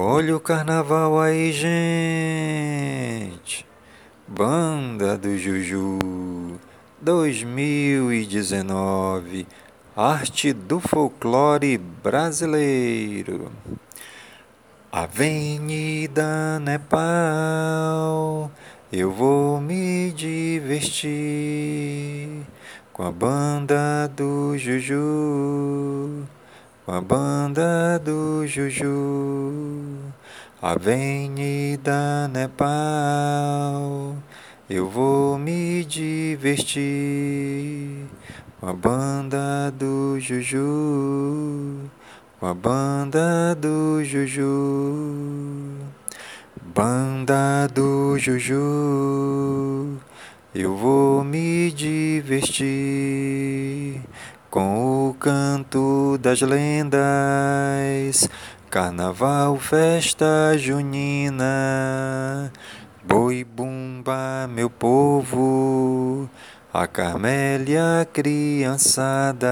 Olha o carnaval aí, gente! Banda do Juju 2019 Arte do folclore brasileiro. Avenida Nepal, eu vou me divertir com a banda do Juju com a banda do Juju, Avenida Nepal, eu vou me divertir com a banda do Juju, com a banda do Juju, banda do Juju, eu vou me divertir com o canto das lendas, carnaval, festa junina, boi bumba, meu povo, a Carmélia criançada,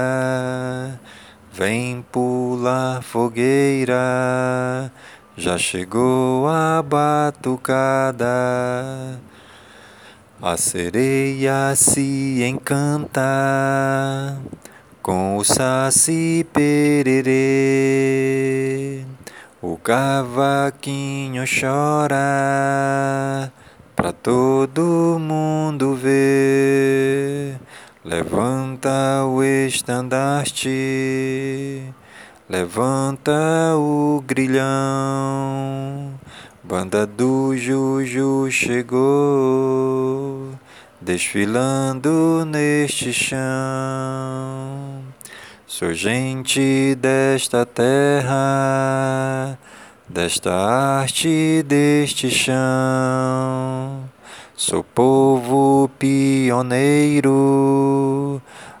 vem pular fogueira, já chegou a batucada. A sereia se encanta com o saci pererê, o cavaquinho chora pra todo mundo ver. Levanta o estandarte, levanta o grilhão. Banda do Juju chegou desfilando neste chão. Sou gente desta terra, desta arte, deste chão. Sou povo pioneiro,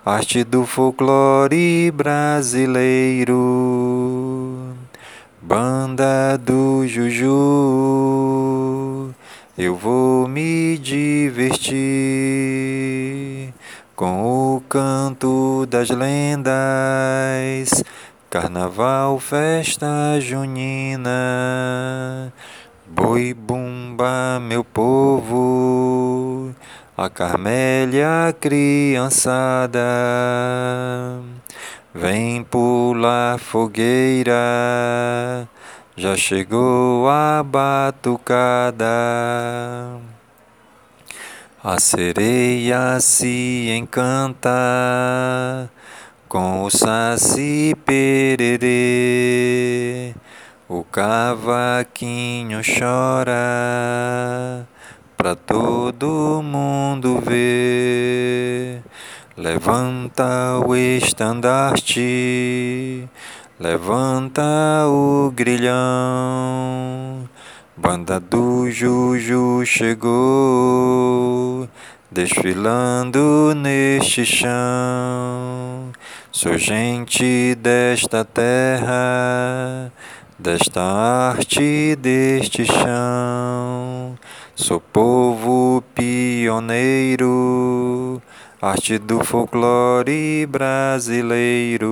arte do folclore brasileiro. Banda do Juju eu vou me divertir com o canto das lendas, carnaval, festa junina, boi bumba, meu povo, a Carmélia criançada, vem pular fogueira já chegou a batucada. A sereia se encanta com o saci pererê. O cavaquinho chora pra todo mundo ver. Levanta o estandarte Levanta o grilhão, banda do Juju chegou, desfilando neste chão. Sou gente desta terra, desta arte, deste chão. Sou povo pioneiro, arte do folclore brasileiro.